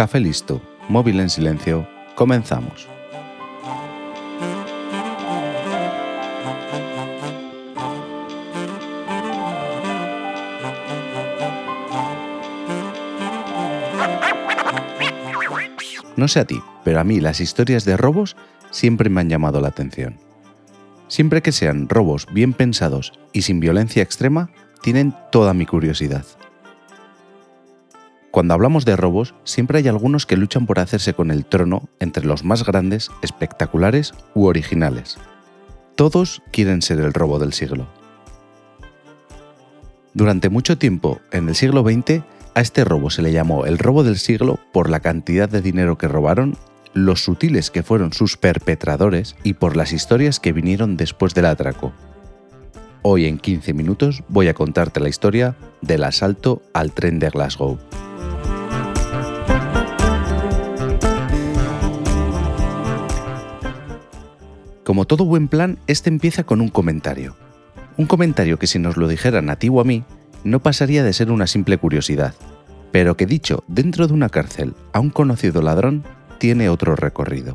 Café listo, móvil en silencio, comenzamos. No sé a ti, pero a mí las historias de robos siempre me han llamado la atención. Siempre que sean robos bien pensados y sin violencia extrema, tienen toda mi curiosidad. Cuando hablamos de robos, siempre hay algunos que luchan por hacerse con el trono entre los más grandes, espectaculares u originales. Todos quieren ser el robo del siglo. Durante mucho tiempo, en el siglo XX, a este robo se le llamó el robo del siglo por la cantidad de dinero que robaron, los sutiles que fueron sus perpetradores y por las historias que vinieron después del atraco. Hoy en 15 minutos voy a contarte la historia del asalto al tren de Glasgow. Como todo buen plan, este empieza con un comentario. Un comentario que si nos lo dijera nativo a mí, no pasaría de ser una simple curiosidad, pero que dicho dentro de una cárcel a un conocido ladrón tiene otro recorrido.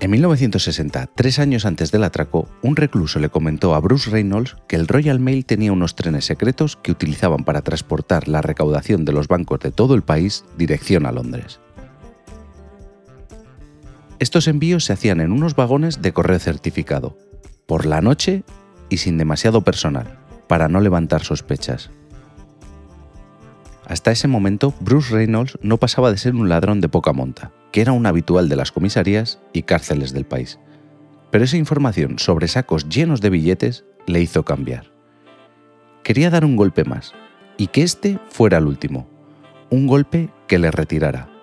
En 1960, tres años antes del atraco, un recluso le comentó a Bruce Reynolds que el Royal Mail tenía unos trenes secretos que utilizaban para transportar la recaudación de los bancos de todo el país dirección a Londres. Estos envíos se hacían en unos vagones de correo certificado, por la noche y sin demasiado personal, para no levantar sospechas. Hasta ese momento, Bruce Reynolds no pasaba de ser un ladrón de poca monta, que era un habitual de las comisarías y cárceles del país. Pero esa información sobre sacos llenos de billetes le hizo cambiar. Quería dar un golpe más, y que este fuera el último, un golpe que le retirara.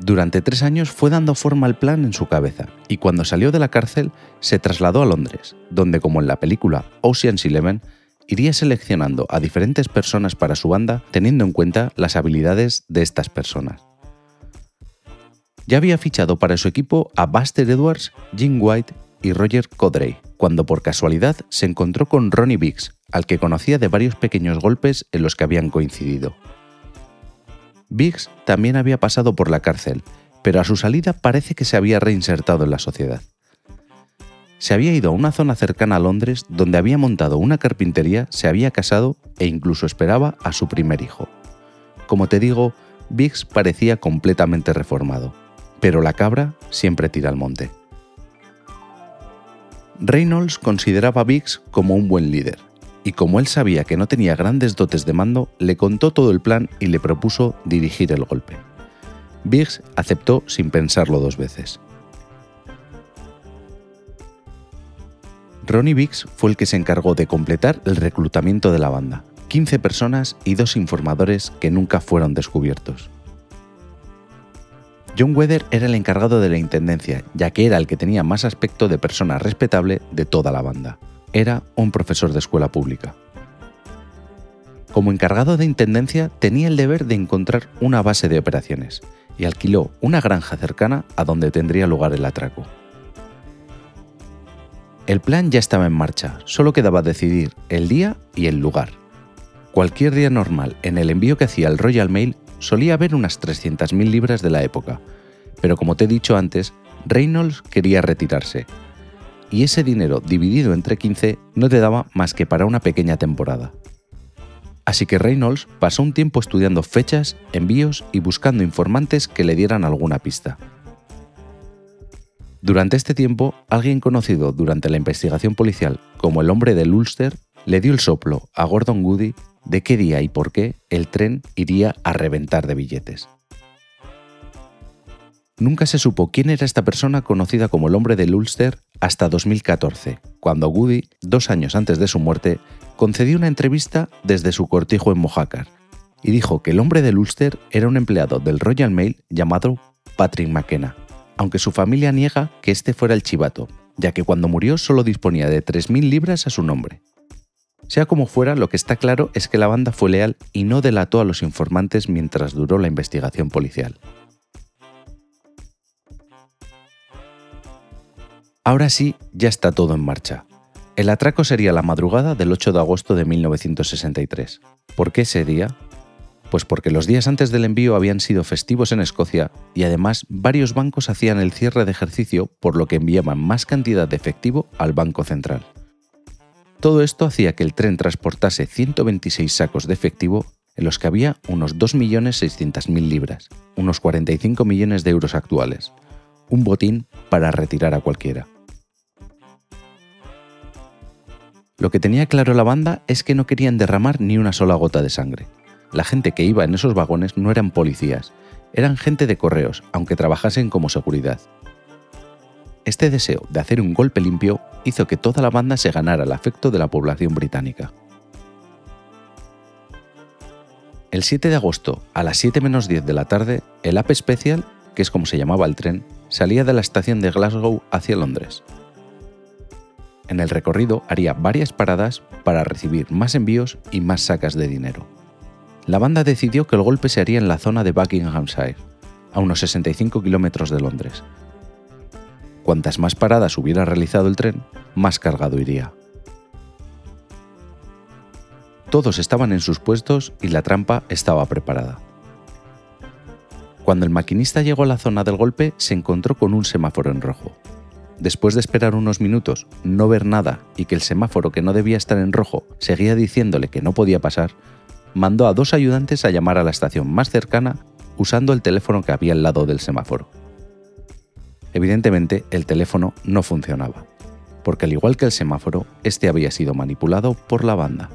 Durante tres años fue dando forma al plan en su cabeza y cuando salió de la cárcel se trasladó a Londres, donde como en la película Ocean's Eleven, iría seleccionando a diferentes personas para su banda teniendo en cuenta las habilidades de estas personas. Ya había fichado para su equipo a Buster Edwards, Jim White y Roger Codray, cuando por casualidad se encontró con Ronnie Biggs, al que conocía de varios pequeños golpes en los que habían coincidido. Biggs también había pasado por la cárcel, pero a su salida parece que se había reinsertado en la sociedad. Se había ido a una zona cercana a Londres donde había montado una carpintería, se había casado e incluso esperaba a su primer hijo. Como te digo, Biggs parecía completamente reformado, pero la cabra siempre tira al monte. Reynolds consideraba a Biggs como un buen líder, y como él sabía que no tenía grandes dotes de mando, le contó todo el plan y le propuso dirigir el golpe. Biggs aceptó sin pensarlo dos veces. Ronnie Biggs fue el que se encargó de completar el reclutamiento de la banda, 15 personas y dos informadores que nunca fueron descubiertos. John Weather era el encargado de la intendencia, ya que era el que tenía más aspecto de persona respetable de toda la banda era un profesor de escuela pública. Como encargado de intendencia tenía el deber de encontrar una base de operaciones y alquiló una granja cercana a donde tendría lugar el atraco. El plan ya estaba en marcha, solo quedaba decidir el día y el lugar. Cualquier día normal en el envío que hacía el Royal Mail solía haber unas 300.000 libras de la época, pero como te he dicho antes, Reynolds quería retirarse, y ese dinero dividido entre 15 no te daba más que para una pequeña temporada. Así que Reynolds pasó un tiempo estudiando fechas, envíos y buscando informantes que le dieran alguna pista. Durante este tiempo, alguien conocido durante la investigación policial como el hombre del Ulster le dio el soplo a Gordon Goody de qué día y por qué el tren iría a reventar de billetes. Nunca se supo quién era esta persona conocida como el hombre del Ulster hasta 2014, cuando Goody, dos años antes de su muerte, concedió una entrevista desde su cortijo en Mojácar y dijo que el hombre del Ulster era un empleado del Royal Mail llamado Patrick McKenna, aunque su familia niega que este fuera el chivato, ya que cuando murió solo disponía de 3.000 libras a su nombre. Sea como fuera, lo que está claro es que la banda fue leal y no delató a los informantes mientras duró la investigación policial. Ahora sí, ya está todo en marcha. El atraco sería la madrugada del 8 de agosto de 1963. ¿Por qué ese día? Pues porque los días antes del envío habían sido festivos en Escocia y además varios bancos hacían el cierre de ejercicio por lo que enviaban más cantidad de efectivo al Banco Central. Todo esto hacía que el tren transportase 126 sacos de efectivo en los que había unos 2.600.000 libras, unos 45 millones de euros actuales, un botín para retirar a cualquiera. Lo que tenía claro la banda es que no querían derramar ni una sola gota de sangre. La gente que iba en esos vagones no eran policías, eran gente de correos, aunque trabajasen como seguridad. Este deseo de hacer un golpe limpio hizo que toda la banda se ganara el afecto de la población británica. El 7 de agosto, a las 7 menos 10 de la tarde, el Ape Special, que es como se llamaba el tren, salía de la estación de Glasgow hacia Londres. En el recorrido haría varias paradas para recibir más envíos y más sacas de dinero. La banda decidió que el golpe se haría en la zona de Buckinghamshire, a unos 65 kilómetros de Londres. Cuantas más paradas hubiera realizado el tren, más cargado iría. Todos estaban en sus puestos y la trampa estaba preparada. Cuando el maquinista llegó a la zona del golpe, se encontró con un semáforo en rojo después de esperar unos minutos, no ver nada y que el semáforo que no debía estar en rojo seguía diciéndole que no podía pasar, mandó a dos ayudantes a llamar a la estación más cercana usando el teléfono que había al lado del semáforo. Evidentemente, el teléfono no funcionaba, porque al igual que el semáforo, este había sido manipulado por la banda.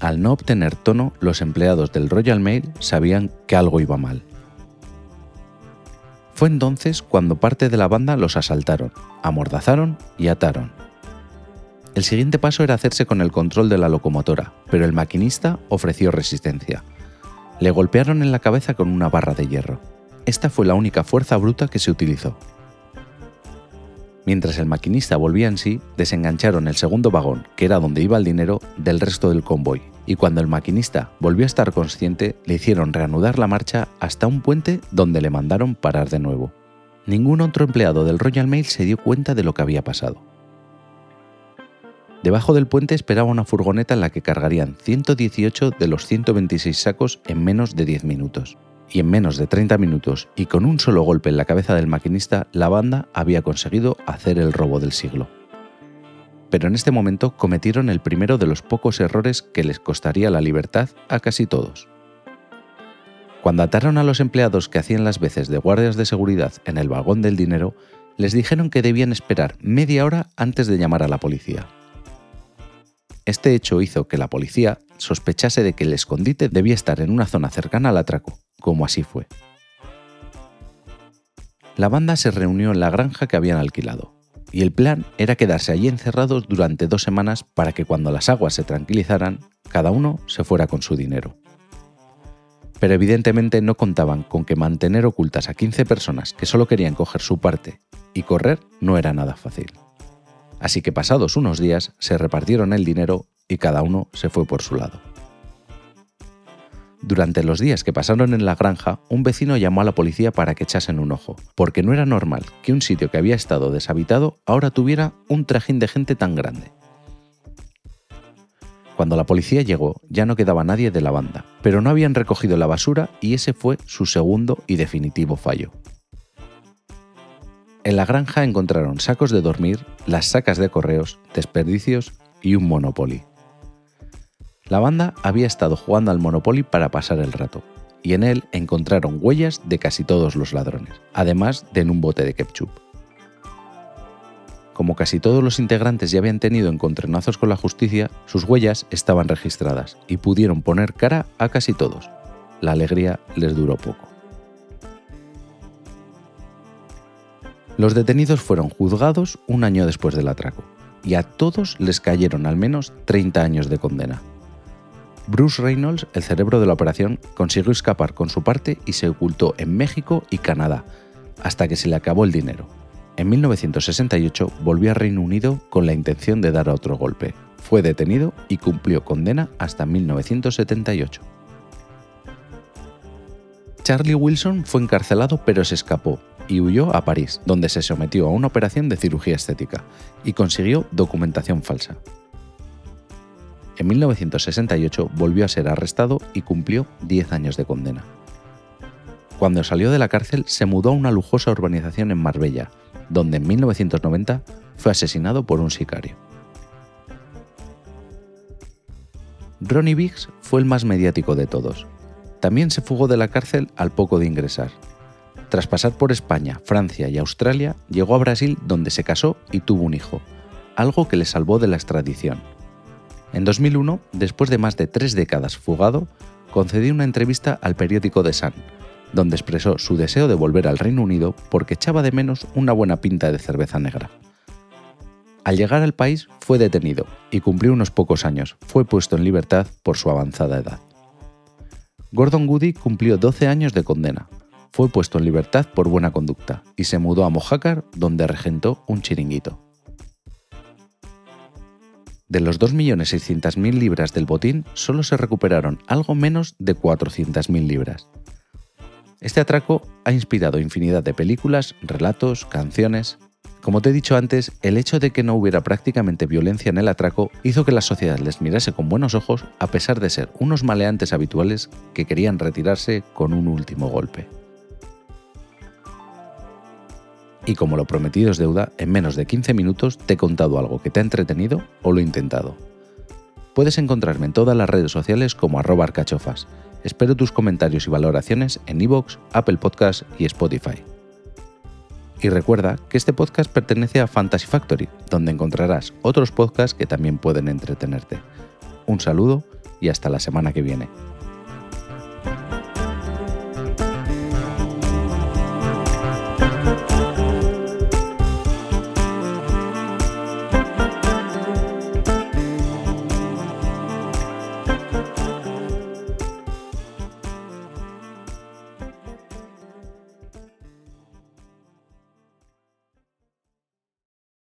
Al no obtener tono, los empleados del Royal Mail sabían que algo iba mal fue entonces cuando parte de la banda los asaltaron, amordazaron y ataron. El siguiente paso era hacerse con el control de la locomotora, pero el maquinista ofreció resistencia. Le golpearon en la cabeza con una barra de hierro. Esta fue la única fuerza bruta que se utilizó. Mientras el maquinista volvía en sí, desengancharon el segundo vagón, que era donde iba el dinero, del resto del convoy, y cuando el maquinista volvió a estar consciente, le hicieron reanudar la marcha hasta un puente donde le mandaron parar de nuevo. Ningún otro empleado del Royal Mail se dio cuenta de lo que había pasado. Debajo del puente esperaba una furgoneta en la que cargarían 118 de los 126 sacos en menos de 10 minutos y en menos de 30 minutos y con un solo golpe en la cabeza del maquinista, la banda había conseguido hacer el robo del siglo. Pero en este momento cometieron el primero de los pocos errores que les costaría la libertad a casi todos. Cuando ataron a los empleados que hacían las veces de guardias de seguridad en el vagón del dinero, les dijeron que debían esperar media hora antes de llamar a la policía. Este hecho hizo que la policía sospechase de que el escondite debía estar en una zona cercana al atraco, como así fue. La banda se reunió en la granja que habían alquilado, y el plan era quedarse allí encerrados durante dos semanas para que cuando las aguas se tranquilizaran, cada uno se fuera con su dinero. Pero evidentemente no contaban con que mantener ocultas a 15 personas que solo querían coger su parte y correr no era nada fácil. Así que pasados unos días se repartieron el dinero y cada uno se fue por su lado. Durante los días que pasaron en la granja, un vecino llamó a la policía para que echasen un ojo, porque no era normal que un sitio que había estado deshabitado ahora tuviera un trajín de gente tan grande. Cuando la policía llegó, ya no quedaba nadie de la banda, pero no habían recogido la basura y ese fue su segundo y definitivo fallo. En la granja encontraron sacos de dormir, las sacas de correos, desperdicios y un Monopoly. La banda había estado jugando al Monopoly para pasar el rato, y en él encontraron huellas de casi todos los ladrones, además de en un bote de ketchup. Como casi todos los integrantes ya habían tenido encontronazos con la justicia, sus huellas estaban registradas y pudieron poner cara a casi todos. La alegría les duró poco. Los detenidos fueron juzgados un año después del atraco, y a todos les cayeron al menos 30 años de condena. Bruce Reynolds, el cerebro de la operación, consiguió escapar con su parte y se ocultó en México y Canadá, hasta que se le acabó el dinero. En 1968 volvió a Reino Unido con la intención de dar otro golpe. Fue detenido y cumplió condena hasta 1978. Charlie Wilson fue encarcelado pero se escapó y huyó a París, donde se sometió a una operación de cirugía estética y consiguió documentación falsa. En 1968 volvió a ser arrestado y cumplió 10 años de condena. Cuando salió de la cárcel se mudó a una lujosa urbanización en Marbella, donde en 1990 fue asesinado por un sicario. Ronnie Biggs fue el más mediático de todos. También se fugó de la cárcel al poco de ingresar. Tras pasar por España, Francia y Australia, llegó a Brasil donde se casó y tuvo un hijo, algo que le salvó de la extradición. En 2001, después de más de tres décadas fugado, concedió una entrevista al periódico The Sun, donde expresó su deseo de volver al Reino Unido porque echaba de menos una buena pinta de cerveza negra. Al llegar al país fue detenido y cumplió unos pocos años. Fue puesto en libertad por su avanzada edad. Gordon Goody cumplió 12 años de condena. Fue puesto en libertad por buena conducta y se mudó a Mojácar donde regentó un chiringuito. De los 2.600.000 libras del botín, solo se recuperaron algo menos de 400.000 libras. Este atraco ha inspirado infinidad de películas, relatos, canciones, como te he dicho antes, el hecho de que no hubiera prácticamente violencia en el atraco hizo que la sociedad les mirase con buenos ojos a pesar de ser unos maleantes habituales que querían retirarse con un último golpe. Y como lo prometido es deuda, en menos de 15 minutos te he contado algo que te ha entretenido o lo he intentado. Puedes encontrarme en todas las redes sociales como arroba arcachofas. Espero tus comentarios y valoraciones en iVoox, Apple Podcasts y Spotify. Y recuerda que este podcast pertenece a Fantasy Factory, donde encontrarás otros podcasts que también pueden entretenerte. Un saludo y hasta la semana que viene.